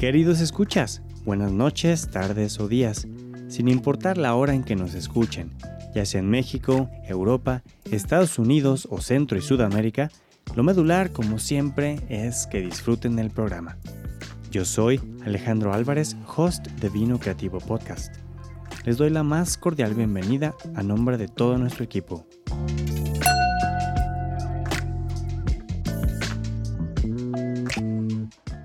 Queridos escuchas, buenas noches, tardes o días, sin importar la hora en que nos escuchen, ya sea en México, Europa, Estados Unidos o Centro y Sudamérica, lo medular, como siempre, es que disfruten el programa. Yo soy Alejandro Álvarez, host de Vino Creativo Podcast. Les doy la más cordial bienvenida a nombre de todo nuestro equipo.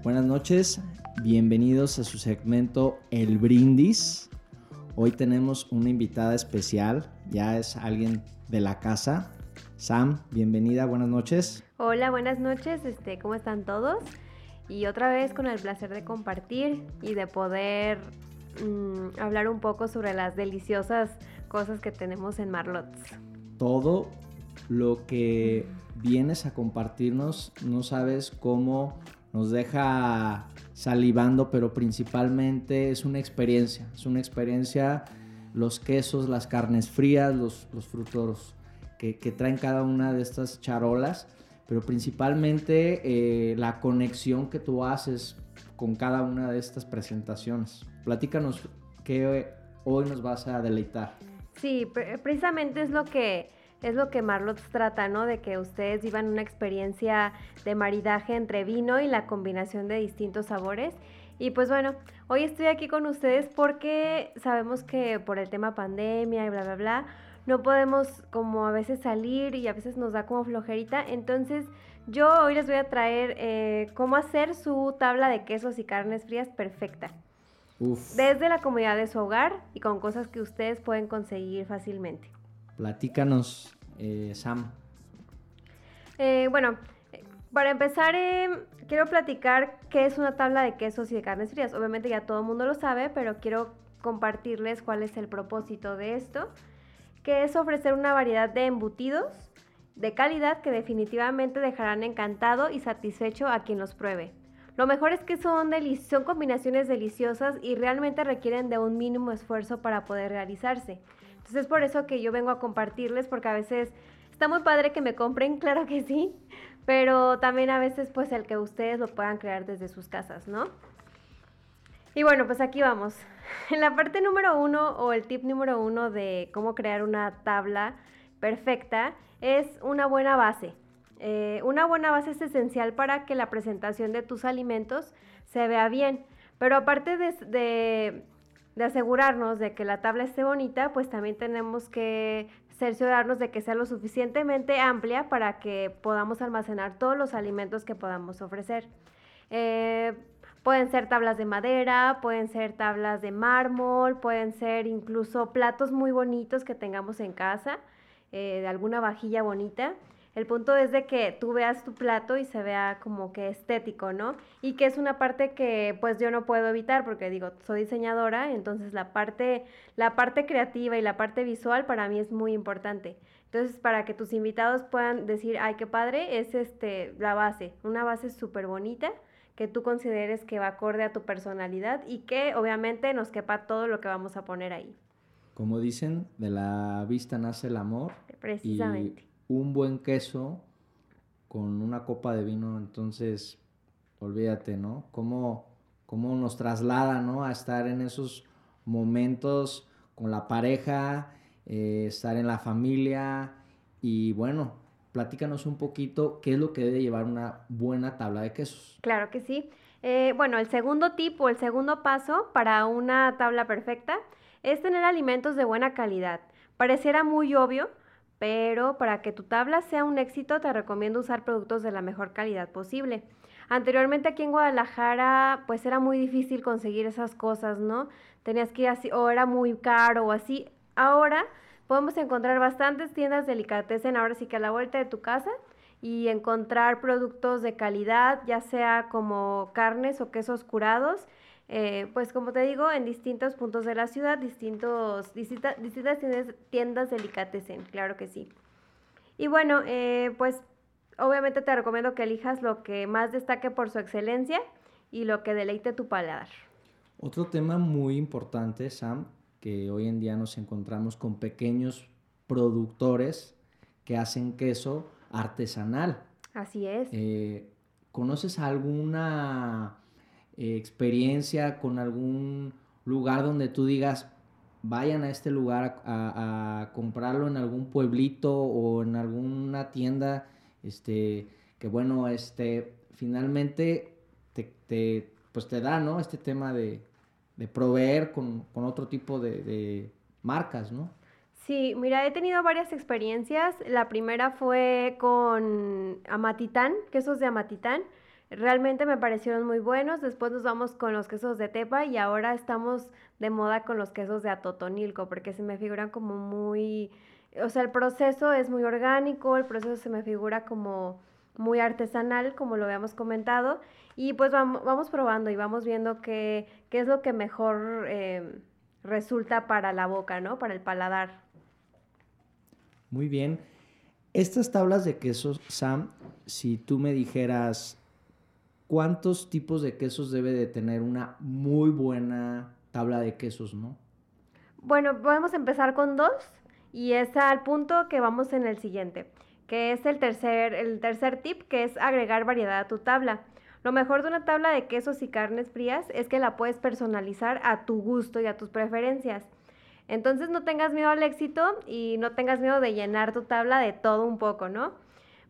Buenas noches, bienvenidos a su segmento El Brindis. Hoy tenemos una invitada especial, ya es alguien de la casa. Sam, bienvenida, buenas noches. Hola, buenas noches, este, ¿cómo están todos? Y otra vez con el placer de compartir y de poder mm, hablar un poco sobre las deliciosas cosas que tenemos en Marlots. Todo lo que vienes a compartirnos, no sabes cómo nos deja salivando, pero principalmente es una experiencia, es una experiencia los quesos, las carnes frías, los, los frutos que, traen cada una de estas charolas, pero principalmente eh, la conexión que tú haces con cada una de estas presentaciones. Platícanos qué hoy nos vas a deleitar. Sí, precisamente es lo que es lo que Marlot trata, ¿no? De que ustedes vivan una experiencia de maridaje entre vino y la combinación de distintos sabores. Y pues bueno, hoy estoy aquí con ustedes porque sabemos que por el tema pandemia y bla, bla, bla, no podemos como a veces salir y a veces nos da como flojerita. Entonces yo hoy les voy a traer eh, cómo hacer su tabla de quesos y carnes frías perfecta. Desde la comodidad de su hogar y con cosas que ustedes pueden conseguir fácilmente. Platícanos, eh, Sam. Eh, bueno, para empezar, em, quiero platicar qué es una tabla de quesos y de carnes frías. Obviamente ya todo el mundo lo sabe, pero quiero compartirles cuál es el propósito de esto, que es ofrecer una variedad de embutidos de calidad que definitivamente dejarán encantado y satisfecho a quien los pruebe. Lo mejor es que son combinaciones deliciosas y realmente requieren de un mínimo esfuerzo para poder realizarse. Entonces es por eso que yo vengo a compartirles, porque a veces está muy padre que me compren, claro que sí, pero también a veces pues el que ustedes lo puedan crear desde sus casas, ¿no? Y bueno, pues aquí vamos. En la parte número uno o el tip número uno de cómo crear una tabla perfecta es una buena base. Eh, una buena base es esencial para que la presentación de tus alimentos se vea bien. Pero aparte de de asegurarnos de que la tabla esté bonita, pues también tenemos que cerciorarnos de que sea lo suficientemente amplia para que podamos almacenar todos los alimentos que podamos ofrecer. Eh, pueden ser tablas de madera, pueden ser tablas de mármol, pueden ser incluso platos muy bonitos que tengamos en casa, eh, de alguna vajilla bonita. El punto es de que tú veas tu plato y se vea como que estético, ¿no? Y que es una parte que pues yo no puedo evitar porque digo, soy diseñadora, entonces la parte, la parte creativa y la parte visual para mí es muy importante. Entonces, para que tus invitados puedan decir, ay, qué padre, es este, la base, una base súper bonita que tú consideres que va acorde a tu personalidad y que obviamente nos quepa todo lo que vamos a poner ahí. Como dicen, de la vista nace el amor. Precisamente un buen queso con una copa de vino, entonces olvídate, ¿no? Cómo, cómo nos traslada, ¿no? A estar en esos momentos con la pareja, eh, estar en la familia y bueno, platícanos un poquito qué es lo que debe llevar una buena tabla de quesos. Claro que sí. Eh, bueno, el segundo tipo, el segundo paso para una tabla perfecta es tener alimentos de buena calidad. Pareciera muy obvio, pero para que tu tabla sea un éxito te recomiendo usar productos de la mejor calidad posible. Anteriormente aquí en Guadalajara pues era muy difícil conseguir esas cosas, ¿no? Tenías que ir así o era muy caro o así. Ahora podemos encontrar bastantes tiendas delicatessen ahora sí que a la vuelta de tu casa y encontrar productos de calidad, ya sea como carnes o quesos curados. Eh, pues como te digo, en distintos puntos de la ciudad, distintos, distintas, distintas tiendas delicatessen, claro que sí. Y bueno, eh, pues obviamente te recomiendo que elijas lo que más destaque por su excelencia y lo que deleite tu paladar. Otro tema muy importante, Sam, que hoy en día nos encontramos con pequeños productores que hacen queso artesanal. Así es. Eh, ¿Conoces alguna eh, experiencia con algún lugar donde tú digas, vayan a este lugar a, comprarlo en algún pueblito o en alguna tienda, este, que bueno, este, finalmente te, pues te da, ¿no? Este tema de, proveer con, otro tipo de, de marcas, ¿no? Sí, mira, he tenido varias experiencias. La primera fue con Amatitán, quesos de Amatitán. Realmente me parecieron muy buenos. Después nos vamos con los quesos de Tepa y ahora estamos de moda con los quesos de Atotonilco porque se me figuran como muy... O sea, el proceso es muy orgánico, el proceso se me figura como muy artesanal, como lo habíamos comentado. Y pues vamos, probando y vamos viendo qué, qué es lo que mejor eh, resulta para la boca, ¿no? Para el paladar. Muy bien. Estas tablas de quesos, Sam, si tú me dijeras cuántos tipos de quesos debe de tener una muy buena tabla de quesos, ¿no? Bueno, podemos empezar con dos y es al punto que vamos en el siguiente, que es el tercer, el tercer tip, que es agregar variedad a tu tabla. Lo mejor de una tabla de quesos y carnes frías es que la puedes personalizar a tu gusto y a tus preferencias. Entonces no tengas miedo al éxito y no tengas miedo de llenar tu tabla de todo un poco, ¿no?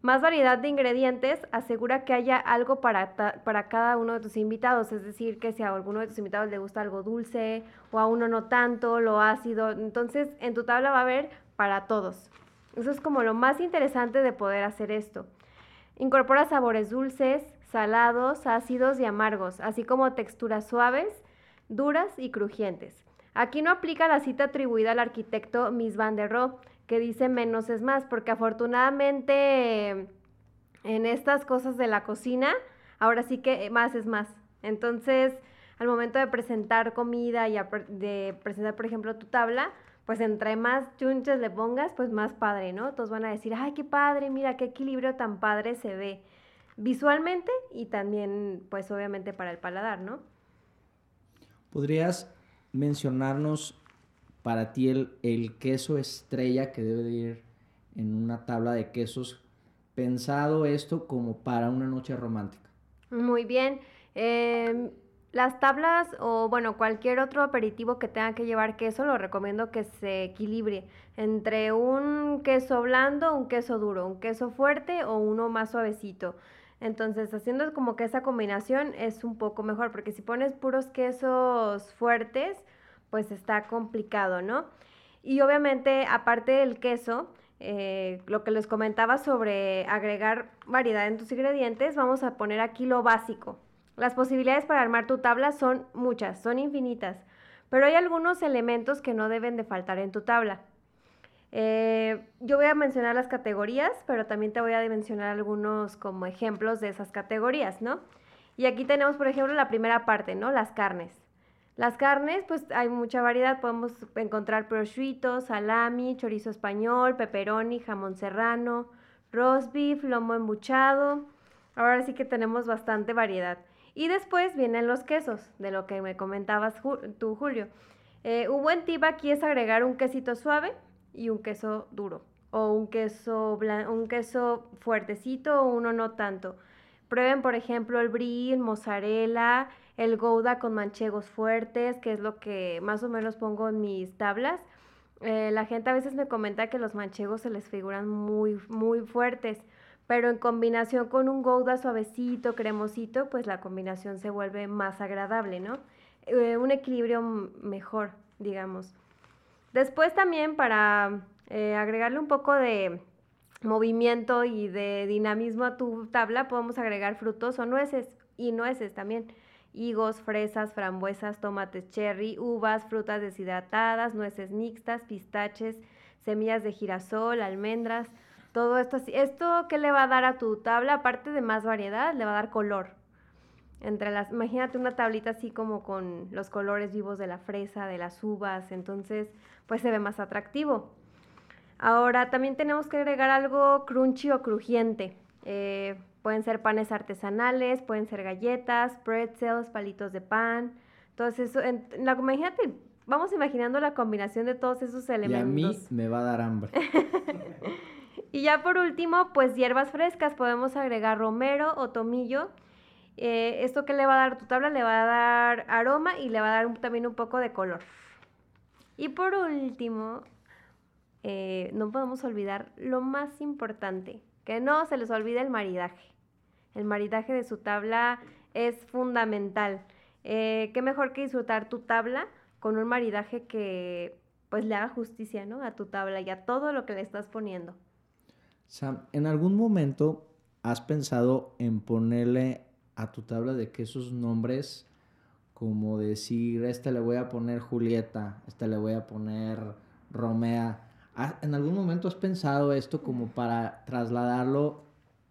Más variedad de ingredientes asegura que haya algo para, para cada uno de tus invitados, es decir, que si a alguno de tus invitados le gusta algo dulce o a uno no tanto, lo ácido, entonces en tu tabla va a haber para todos. Eso es como lo más interesante de poder hacer esto. Incorpora sabores dulces, salados, ácidos y amargos, así como texturas suaves, duras y crujientes. Aquí no aplica la cita atribuida al arquitecto Miss Van der Rohe, que dice menos es más, porque afortunadamente en estas cosas de la cocina, ahora sí que más es más. Entonces, al momento de presentar comida y de presentar, por ejemplo, tu tabla, pues entre más chunches le pongas, pues más padre, ¿no? Todos van a decir, ay, qué padre, mira, qué equilibrio tan padre se ve visualmente y también, pues obviamente para el paladar, ¿no? ¿Podrías mencionarnos para ti el, queso estrella que debe de ir en una tabla de quesos, pensado esto como para una noche romántica? Muy bien. Em, las tablas o bueno, cualquier otro aperitivo que tenga que llevar queso, lo recomiendo que se equilibre entre un queso blando, un queso duro, un queso fuerte o uno más suavecito. Entonces, haciendo como que esa combinación es un poco mejor, porque si pones puros quesos fuertes, pues está complicado, ¿no? Y obviamente, aparte del queso, eh, lo que les comentaba sobre agregar variedad en tus ingredientes, vamos a poner aquí lo básico. Las posibilidades para armar tu tabla son muchas, son infinitas, pero hay algunos elementos que no deben de faltar en tu tabla. Eh, yo voy a mencionar las categorías, pero también te voy a mencionar algunos como ejemplos de esas categorías, ¿no? Y aquí tenemos, por ejemplo, la primera parte, ¿no? Las carnes. Las carnes, pues hay mucha variedad. Podemos encontrar prosciutto, salami, chorizo español, pepperoni, jamón serrano, roast beef, lomo embuchado. Ahora sí que tenemos bastante variedad. Y después vienen los quesos, de lo que me comentabas tú, Julio. Eh, un buen tip aquí es agregar un quesito suave, y un queso duro o un queso, un queso fuertecito o uno no tanto. Prueben, por ejemplo, el brie, el mozzarella, el gouda con manchegos fuertes, que es lo que más o menos pongo en mis tablas. Eh, la gente a veces me comenta que los manchegos se les figuran muy, muy fuertes, pero en combinación con un gouda suavecito, cremosito, pues la combinación se vuelve más agradable, ¿no? Eh, un equilibrio mejor, digamos. Después también para eh, agregarle un poco de movimiento y de dinamismo a tu tabla, podemos agregar frutos o nueces y nueces también. Higos, fresas, frambuesas, tomates cherry, uvas, frutas deshidratadas, nueces mixtas, pistaches, semillas de girasol, almendras. todo esto. ¿Esto qué le va a dar a tu tabla? Aparte de más variedad, le va a dar color. Entre las, imagínate una tablita así como con los colores vivos de la fresa, de las uvas, entonces pues se ve más atractivo. Ahora también tenemos que agregar algo crunchy o crujiente. Eh, pueden ser panes artesanales, pueden ser galletas, pretzels, palitos de pan. Entonces, eso, la, imagínate, vamos imaginando la combinación de todos esos elementos. Y a mí me va a dar hambre. y ya por último, pues hierbas frescas, podemos agregar romero o tomillo. Eh, esto que le va a dar tu tabla le va a dar aroma y le va a dar también un poco de color. Y por último, eh, no podemos olvidar lo más importante, que no se les olvide el maridaje. El maridaje de su tabla es fundamental. Eh, qué mejor que disfrutar tu tabla con un maridaje que pues le haga justicia, ¿no? A tu tabla y a todo lo que le estás poniendo. Sam, ¿en algún momento has pensado en ponerle a tu tabla de quesos nombres como decir, este le voy a poner Julieta, este le voy a poner Romea. ¿En algún momento has pensado esto como para trasladarlo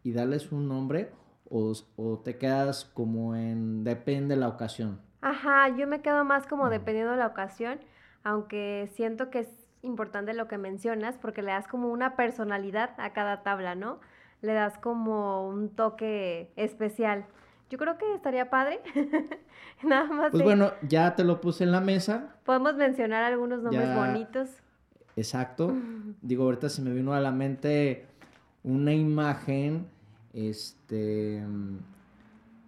y darles un nombre? O, te quedas como en depende la ocasión? Ajá, yo me quedo más como dependiendo de la ocasión, aunque siento que es importante lo que mencionas porque le das como una personalidad a cada tabla, ¿no? Le das como un toque especial. Yo creo que estaría padre. Nada más. Pues bueno, ya te lo puse en la mesa. Podemos mencionar algunos nombres bonitos. Exacto. Digo, ahorita se me vino a la mente una imagen, este,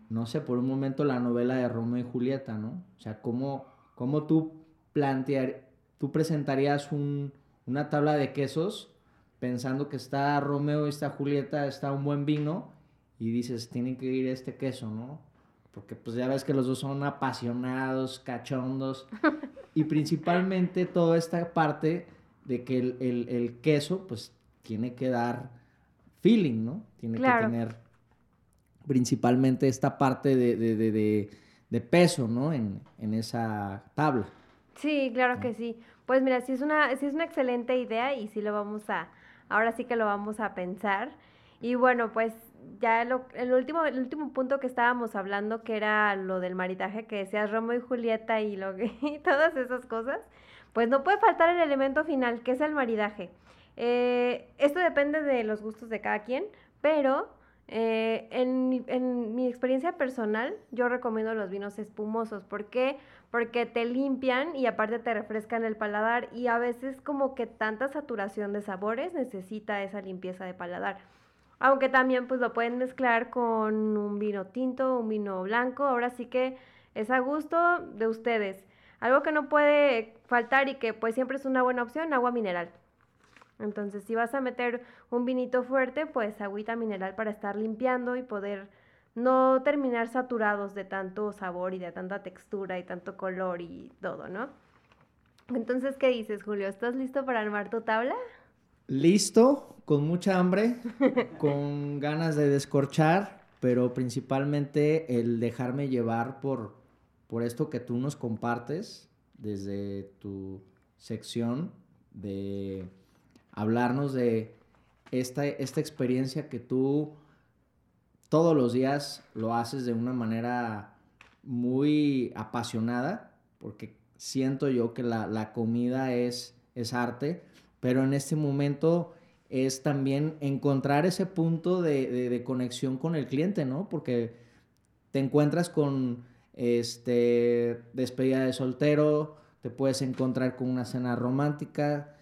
no sé, por un momento la novela de Romeo y Julieta, ¿no? O sea, cómo, cómo tú plantear, tú presentarías un, una tabla de quesos pensando que está Romeo y está Julieta, está un buen vino y dices, tiene que ir este queso, ¿no? Porque pues ya ves que los dos son apasionados, cachondos. y principalmente toda esta parte de que el, queso pues tiene que dar feeling, ¿no? Tiene que tener principalmente esta parte de, peso, ¿no? En, esa tabla. Sí, claro que sí. Pues mira, sí es una, sí es una excelente idea y sí lo vamos a, ahora sí que lo vamos a pensar. Y bueno, pues ya el, último, el último punto que estábamos hablando, que era lo del maritaje, que decías Romeo y Julieta y, lo y todas esas cosas, pues no puede faltar el elemento final, que es el maridaje. Eh, esto depende de los gustos de cada quien, pero eh, en, mi experiencia personal, yo recomiendo los vinos espumosos. ¿Por qué? Porque te limpian y aparte te refrescan el paladar y a veces como que tanta saturación de sabores necesita esa limpieza de paladar. Aunque también pues lo pueden mezclar con un vino tinto, un vino blanco. Ahora sí que es a gusto de ustedes. Algo que no puede faltar y que pues siempre es una buena opción, agua mineral. Entonces si vas a meter un vinito fuerte, pues agüita mineral para estar limpiando y poder no terminar saturados de tanto sabor y de tanta textura y tanto color y todo, ¿no? Entonces, ¿qué dices, Julio? ¿Estás listo para armar tu tabla? listo, con mucha hambre, con ganas de descorchar, pero principalmente el dejarme llevar por, por esto que tú nos compartes desde tu sección de hablarnos de esta, esta experiencia que tú todos los días lo haces de una manera muy apasionada, porque siento yo que la, la comida es, es arte pero en este momento es también encontrar ese punto de, conexión con el cliente, ¿no? Porque te encuentras con este despedida de soltero, te puedes encontrar con una cena romántica,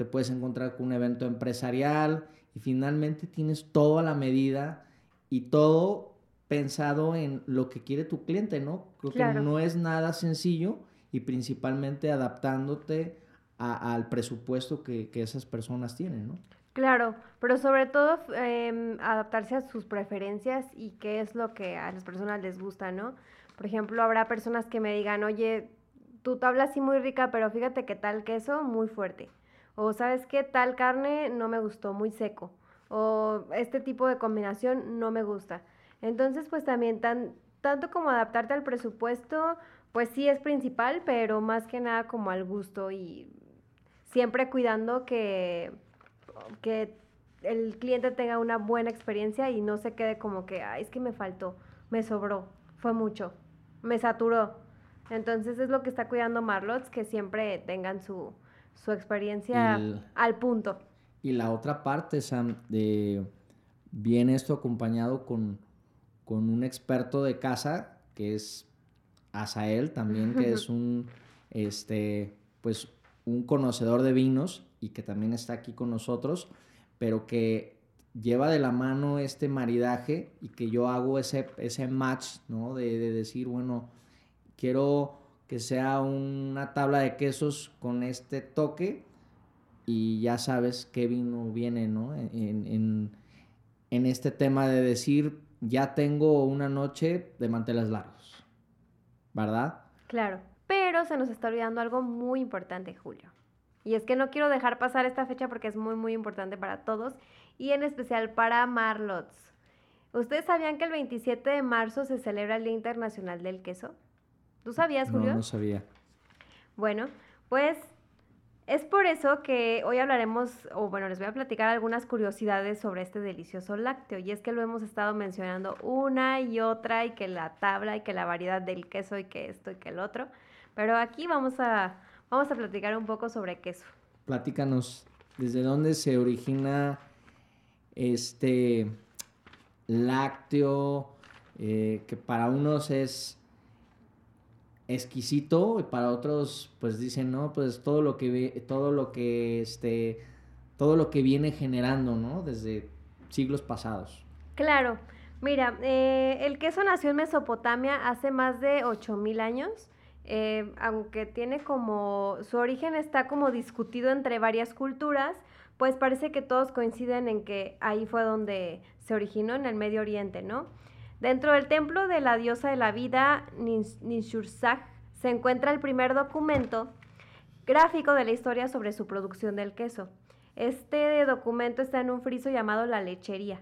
te puedes encontrar con un evento empresarial y finalmente tienes todo a la medida y todo pensado en lo que quiere tu cliente, ¿no? Creo que no es nada sencillo y principalmente adaptándote al presupuesto que, esas personas tienen, ¿no? Claro, pero sobre todo em, adaptarse a sus preferencias y qué es lo que a las personas les gusta, ¿no? Por ejemplo, habrá personas que me digan, oye, tu tabla sí muy rica, pero fíjate que tal queso muy fuerte. O sabes qué, tal carne no me gustó, muy seco. O este tipo de combinación no me gusta. Entonces, pues también tan, tanto como adaptarte al presupuesto, pues sí es principal, pero más que nada como al gusto y siempre cuidando que, que el cliente tenga una buena experiencia y no se quede como que, ay, es que me faltó, me sobró, fue mucho, me saturó. Entonces es lo que está cuidando Marlots, que siempre tengan su, su experiencia al punto. Y la otra parte, Sam, de, viene esto acompañado con, con un experto de casa, que es Asael también, que es un, este, pues, un conocedor de vinos y que también está aquí con nosotros pero que lleva de la mano este maridaje y que yo hago ese, ese match, ¿no? De, decir, bueno, quiero que sea una tabla de quesos con este toque y ya sabes qué vino viene, ¿no? En, en este tema de decir, ya tengo una noche de manteles largos, ¿verdad? Claro, pero se nos está olvidando algo muy importante, Julio. Y es que no quiero dejar pasar esta fecha porque es muy, muy importante para todos y en especial para Marlots. ¿Ustedes sabían que el 27 de marzo se celebra el Día Internacional del Queso? ¿Tú sabías, Julio? No, no sabía. Bueno, pues es por eso que hoy hablaremos, o bueno, les voy a platicar algunas curiosidades sobre este delicioso lácteo. Y es que lo hemos estado mencionando una y otra, y que la tabla, y que la variedad del queso, y que esto, y que el otro. Pero aquí vamos a Vamos a platicar un poco sobre queso. Platícanos, ¿desde dónde se origina este lácteo eh, que para unos es exquisito y para otros pues dicen no pues todo lo que todo lo que este todo lo que viene generando no desde siglos pasados claro. Mira eh, el queso nació en Mesopotamia hace más de 8000 años eh, aunque tiene como, su origen está como discutido entre varias culturas, pues parece que todos coinciden en que ahí fue donde se originó, en el Medio Oriente, ¿no? Dentro del templo de la diosa de la vida, Ninshursag, se encuentra el primer documento gráfico de la historia sobre su producción del queso. Este documento está en un friso llamado la lechería.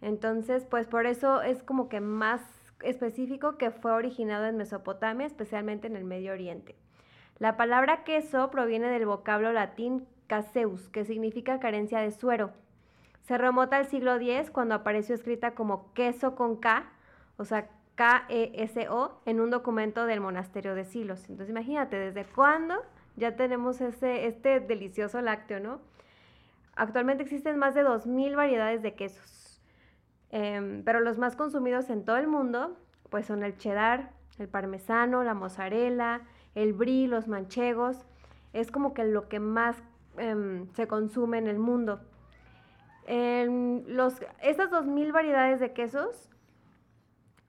Entonces, pues por eso es como que más específico que fue originado en Mesopotamia, especialmente en el Medio Oriente. La palabra queso proviene del vocablo latín caseus, que significa carencia de suero. Se remota al siglo X cuando apareció escrita como queso con K, o sea, K-E-S-O, en un documento del monasterio de Silos. Entonces imagínate, ¿desde cuándo ya tenemos ese, este delicioso lácteo, no? Actualmente existen más de 2.000 variedades de quesos. Em, pero los más consumidos en todo el mundo, pues son el cheddar, el parmesano, la mozzarella, el brie, los manchegos. Es como que lo que más em, se consume en el mundo. Los, estas 2.000 variedades de quesos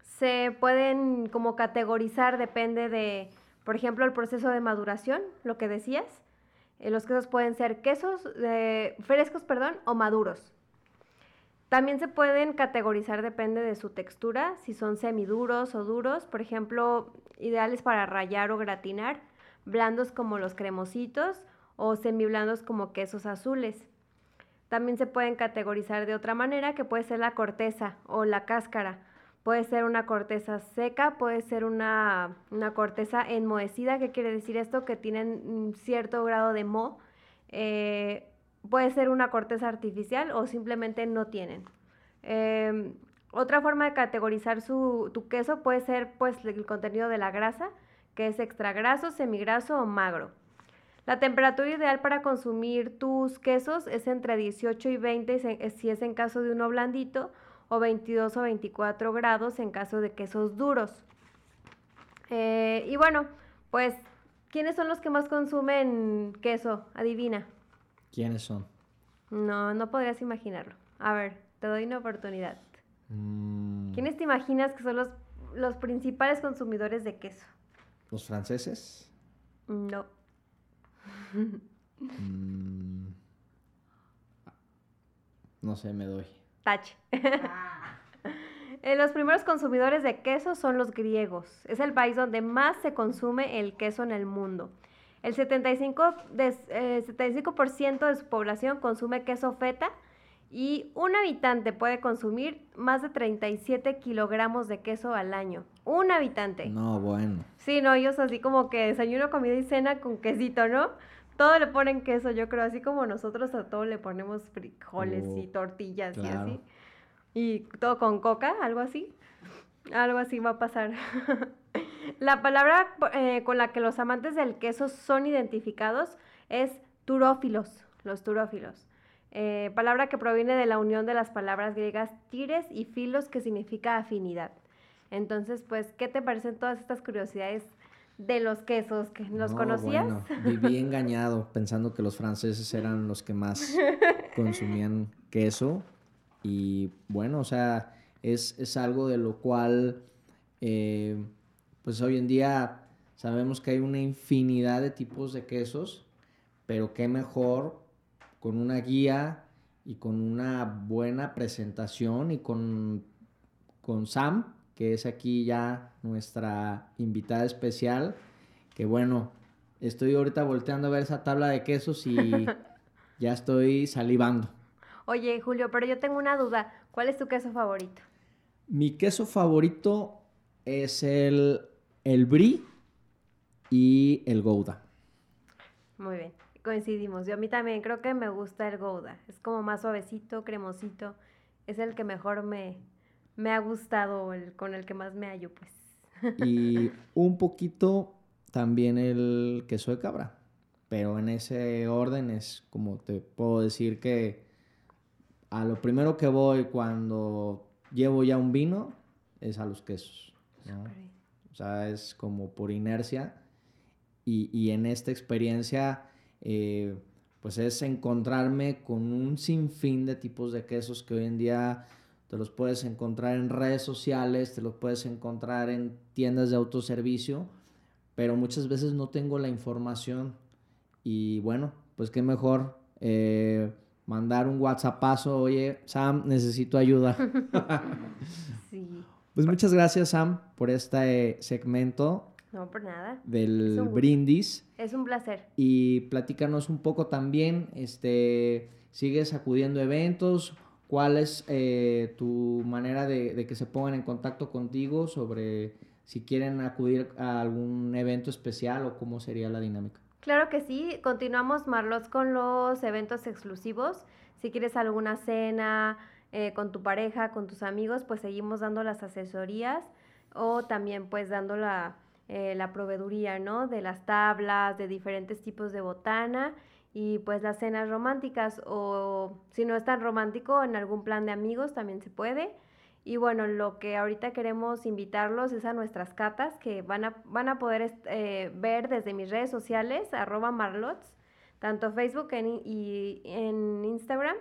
se pueden como categorizar, depende de, por ejemplo, el proceso de maduración, lo que decías. Eh, los quesos pueden ser quesos eh, frescos, perdón, o maduros. También se pueden categorizar, depende de su textura, si son semiduros o duros, por ejemplo, ideales para rayar o gratinar, blandos como los cremositos o semiblandos como quesos azules. También se pueden categorizar de otra manera, que puede ser la corteza o la cáscara. Puede ser una corteza seca, puede ser una, corteza enmohecida, ¿qué quiere decir esto? Que tienen cierto grado de moho. Eh, puede ser una corteza artificial o simplemente no tienen. Em, otra forma de categorizar su, tu queso puede ser pues el contenido de la grasa, que es extra graso, semigraso o magro. La temperatura ideal para consumir tus quesos es entre 18 y 20 si es en caso de uno blandito o 22 o 24 grados en caso de quesos duros. Eh, y bueno, pues, ¿quiénes son los que más consumen queso? Adivina. ¿Quiénes son? No, no podrías imaginarlo. A ver, te doy una oportunidad. Mm. ¿Quiénes te imaginas que son los, los principales consumidores de queso? ¿Los franceses? No. Mm. No sé, me doy. Tache. Eh, los primeros consumidores de queso son los griegos. Es el país donde más se consume el queso en el mundo. El 75%, de, eh, de su población consume queso feta y un habitante puede consumir más de 37 kilogramos de queso al año. Un habitante. No, bueno. Sí, no, ellos así como que desayuno, comida y cena con quesito, ¿no? todo le ponen queso, yo creo, así como nosotros a todo le ponemos frijoles y Oh, tortillas y así. Y todo con coca, algo así. Algo así va a pasar. la palabra eh, con la que los amantes del queso son identificados es turófilos, los turófilos. Eh, palabra que proviene de la unión de las palabras griegas tires y filos, que significa afinidad. Entonces, pues, ¿qué te parecen todas estas curiosidades de los quesos? que ¿Los No, conocías? Bueno, viví engañado pensando que los franceses eran los que más consumían queso. Y bueno, o sea, es, es algo de lo cual, eh, pues hoy en día sabemos que hay una infinidad de tipos de quesos, pero qué mejor con una guía y con una buena presentación y con, con Sam, que es aquí ya nuestra invitada especial, que bueno, estoy ahorita volteando a ver esa tabla de quesos y ya estoy salivando. Oye, Julio, pero yo tengo una duda. ¿Cuál es tu queso favorito? Mi queso favorito es el, el brie y el gouda. Muy bien, coincidimos. Yo a mí también creo que me gusta el Gouda. Es como más suavecito, cremosito. Es el que mejor me, me ha gustado, el con el que más me hallo, pues. y un poquito también el queso de cabra. Pero en ese orden es como te puedo decir que a lo primero que voy cuando llevo ya un vino es a los quesos. O sea, es como por inercia. Y, y en esta experiencia, eh, pues es encontrarme con un sinfín de tipos de quesos que hoy en día te los puedes encontrar en redes sociales, te los puedes encontrar en tiendas de autoservicio, pero muchas veces no tengo la información. Y bueno, pues qué mejor eh, mandar un WhatsAppazo, oye, Sam, necesito ayuda. Sí, Pues muchas gracias, Sam, por este segmento no por nada. Del brindis. Es un placer. Y platícanos un poco también, este, ¿sigues acudiendo a eventos? ¿Cuál es eh, tu manera de, que se pongan en contacto contigo sobre si quieren acudir a algún evento especial o cómo sería la dinámica? Claro que sí, continuamos Marlos con los eventos exclusivos. Si quieres alguna cena eh, con tu pareja, con tus amigos, pues seguimos dando las asesorías o también pues dando la, eh, la proveeduría, ¿no? De las tablas, de diferentes tipos de botana y pues las cenas románticas o si no es tan romántico, en algún plan de amigos también se puede. Y bueno, lo que ahorita queremos invitarlos es a nuestras catas que van a, van a poder eh, ver desde mis redes sociales, arroba marlots, tanto Facebook y en Instagram.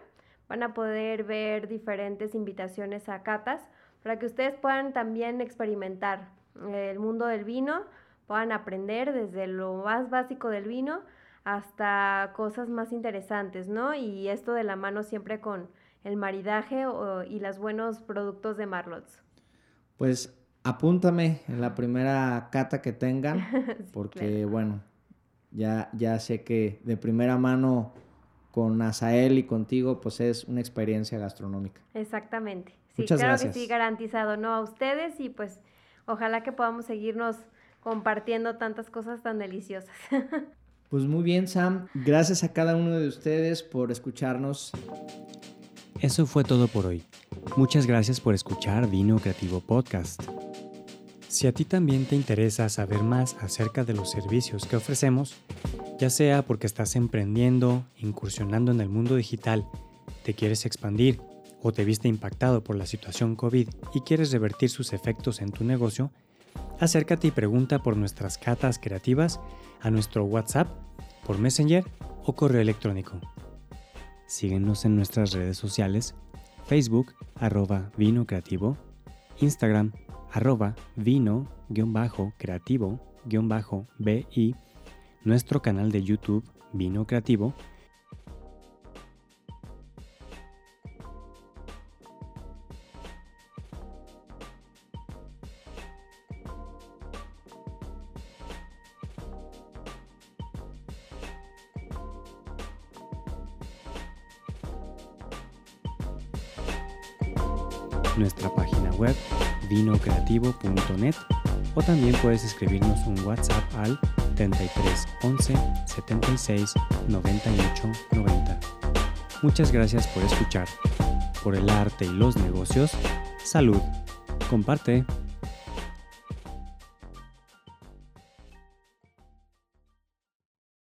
Van a poder ver diferentes invitaciones a catas para que ustedes puedan también experimentar eh, el mundo del vino, puedan aprender desde lo más básico del vino hasta cosas más interesantes, ¿no? Y esto de la mano siempre con el maridaje o- y los buenos productos de Marlots. Pues apúntame en la primera cata que tengan, porque claro. bueno, ya, ya sé que de primera mano con Azael y contigo, pues es una experiencia gastronómica. Exactamente. Sí, Muchas claro gracias. que sí, garantizado, ¿no? A ustedes y pues ojalá que podamos seguirnos compartiendo tantas cosas tan deliciosas. Pues muy bien, Sam. Gracias a cada uno de ustedes por escucharnos. Eso fue todo por hoy. Muchas gracias por escuchar Vino Creativo Podcast. Si a ti también te interesa saber más acerca de los servicios que ofrecemos, ya sea porque estás emprendiendo, incursionando en el mundo digital, te quieres expandir o te viste impactado por la situación COVID y quieres revertir sus efectos en tu negocio, acércate y pregunta por nuestras catas creativas a nuestro WhatsApp, por Messenger o correo electrónico. Síguenos en nuestras redes sociales, Facebook, arroba vino creativo, Instagram, arroba vino-creativo-bi, nuestro canal de YouTube, Vino Creativo, o también puedes escribirnos un WhatsApp al 73 11 76 98 90. Muchas gracias por escuchar. Por el arte y los negocios, salud. Comparte.